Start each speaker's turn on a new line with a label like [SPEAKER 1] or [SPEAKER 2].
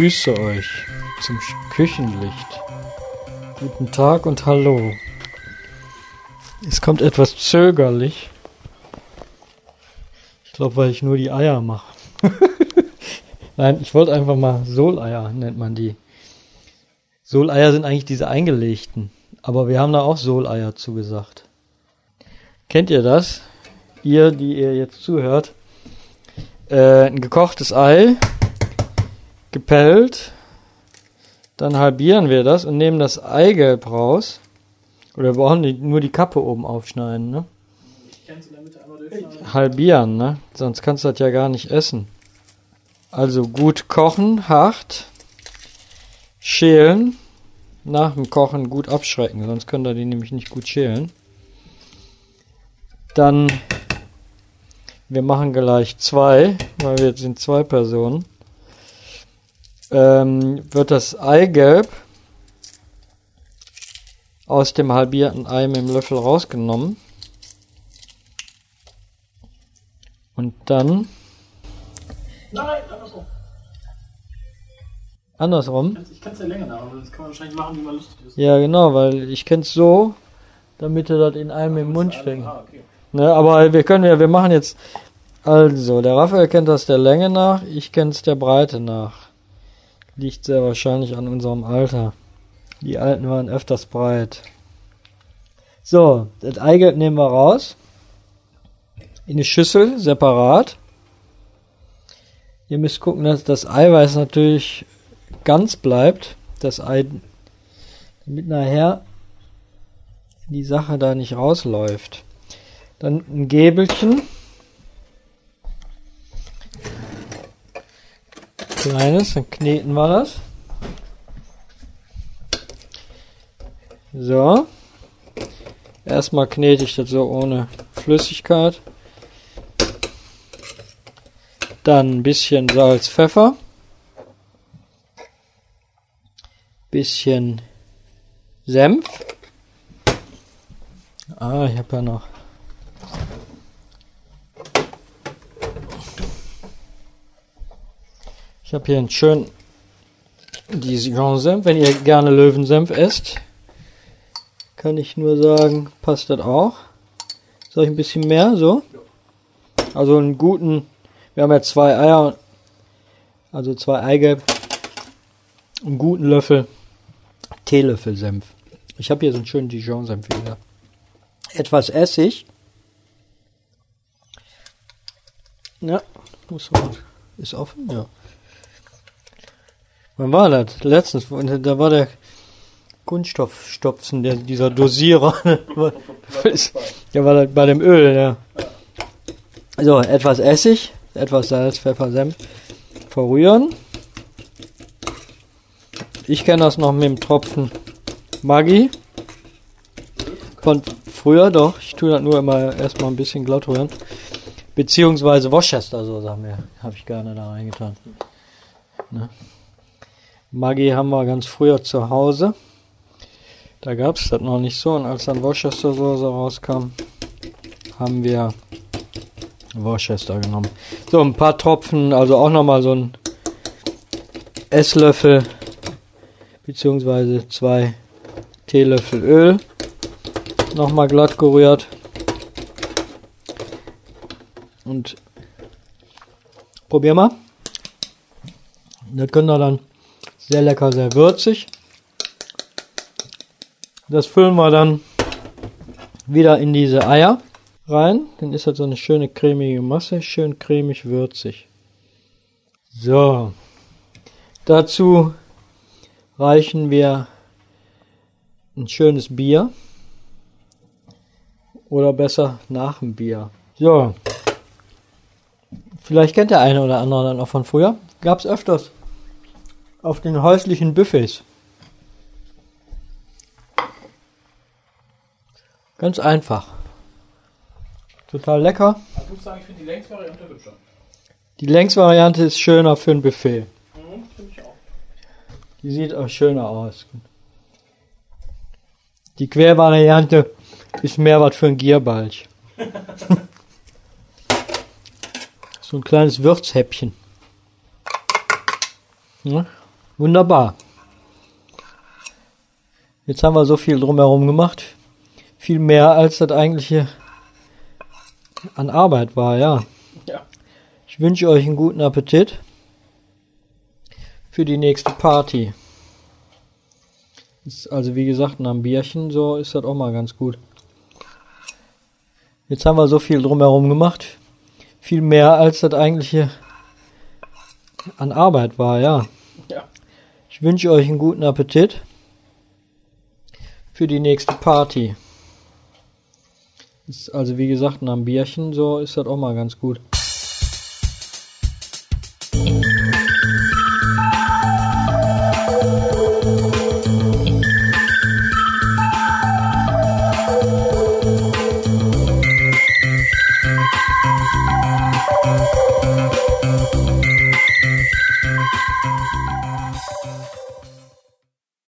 [SPEAKER 1] begrüße euch zum Küchenlicht. Guten Tag und Hallo. Es kommt etwas zögerlich. Ich glaube, weil ich nur die Eier mache. Nein, ich wollte einfach mal Soleier, nennt man die. Soleier sind eigentlich diese eingelegten. Aber wir haben da auch Soleier zugesagt. Kennt ihr das? Ihr, die ihr jetzt zuhört. Äh, ein gekochtes Ei, gepellt. Dann halbieren wir das und nehmen das Eigelb raus. Oder wir brauchen die, nur die Kappe oben aufschneiden, ne? Halbieren, ne? Sonst kannst du das ja gar nicht essen. Also gut kochen, hart. Schälen. Nach dem Kochen gut abschrecken, sonst könnt ihr die nämlich nicht gut schälen. Dann, wir machen gleich zwei, weil wir sind zwei Personen. Ähm, wird das Eigelb aus dem halbierten Ei mit dem Löffel rausgenommen. Und dann.
[SPEAKER 2] Nein, andersrum.
[SPEAKER 1] Andersrum?
[SPEAKER 2] Ich kann es ja länger nach, aber das kann man wahrscheinlich machen, wie man lustig ist.
[SPEAKER 1] Ja, genau, weil ich kenn's so, damit du das in einem im Mund.
[SPEAKER 2] Ah, okay.
[SPEAKER 1] Ne, aber wir können ja, wir machen jetzt. Also, der Raphael kennt das der Länge nach, ich kenn's der Breite nach. Liegt sehr wahrscheinlich an unserem Alter. Die Alten waren öfters breit. So, das Eigelb nehmen wir raus. In eine Schüssel, separat. Ihr müsst gucken, dass das Eiweiß natürlich ganz bleibt. Das Ei, damit nachher die Sache da nicht rausläuft. Dann ein Gäbelchen. Kleines, dann kneten wir das. So. Erstmal knete ich das so ohne Flüssigkeit. Dann ein bisschen Salz, Pfeffer. Bisschen Senf. Ah, ich habe ja noch. Ich habe hier einen schönen Dijon-Senf. Wenn ihr gerne Löwensenf esst, kann ich nur sagen, passt das auch. Soll ich ein bisschen mehr? So? Also einen guten. Wir haben ja zwei Eier, also zwei Eigelb, einen guten Löffel Teelöffel Senf. Ich habe hier so einen schönen Dijon-Senf wieder. Etwas Essig. Ja, muss man. Ist offen? Ja. Wann war das? Letztens, da war der Kunststoffstopfen, der, dieser Dosierer. der war bei dem Öl, ja. So, etwas Essig, etwas Salz, Pfeffer, Senf. Verrühren. Ich kenne das noch mit dem Tropfen Maggi. Von früher doch. Ich tue das nur immer erstmal ein bisschen glatt rühren. Beziehungsweise Worcester, so sagen wir. Habe ich gerne da reingetan. Ne? Maggi haben wir ganz früher zu Hause. Da gab es das noch nicht so. Und als dann Worcester Soße rauskam, haben wir Worcester genommen. So, ein paar Tropfen, also auch nochmal so ein Esslöffel, beziehungsweise zwei Teelöffel Öl. Nochmal glatt gerührt. Und probier mal. Das könnt ihr dann sehr lecker, sehr würzig. Das füllen wir dann wieder in diese Eier rein. Dann ist das so eine schöne cremige Masse, schön cremig würzig. So. Dazu reichen wir ein schönes Bier. Oder besser nach dem Bier. So. Vielleicht kennt der eine oder andere dann auch von früher. Gab's öfters. Auf den häuslichen Buffets. Ganz einfach. Total lecker.
[SPEAKER 2] Also ich muss sagen, ich finde die Längsvariante hübscher.
[SPEAKER 1] Die Längsvariante ist schöner für ein Buffet.
[SPEAKER 2] Mhm, finde ich auch.
[SPEAKER 1] Die sieht auch schöner aus. Die Quervariante ist mehr was für ein Gierbalch. so ein kleines Würzhäppchen. Ja? Wunderbar. Jetzt haben wir so viel drumherum gemacht. Viel mehr als das eigentliche an Arbeit war, ja.
[SPEAKER 2] Ja.
[SPEAKER 1] Ich wünsche euch einen guten Appetit für die nächste Party. Ist also wie gesagt, nach einem Bierchen so ist das auch mal ganz gut. Jetzt haben wir so viel drumherum gemacht. Viel mehr als das eigentliche an Arbeit war,
[SPEAKER 2] ja.
[SPEAKER 1] Ich wünsche euch einen guten Appetit für die nächste Party. Ist also wie gesagt, nach einem Bierchen so ist das auch mal ganz gut.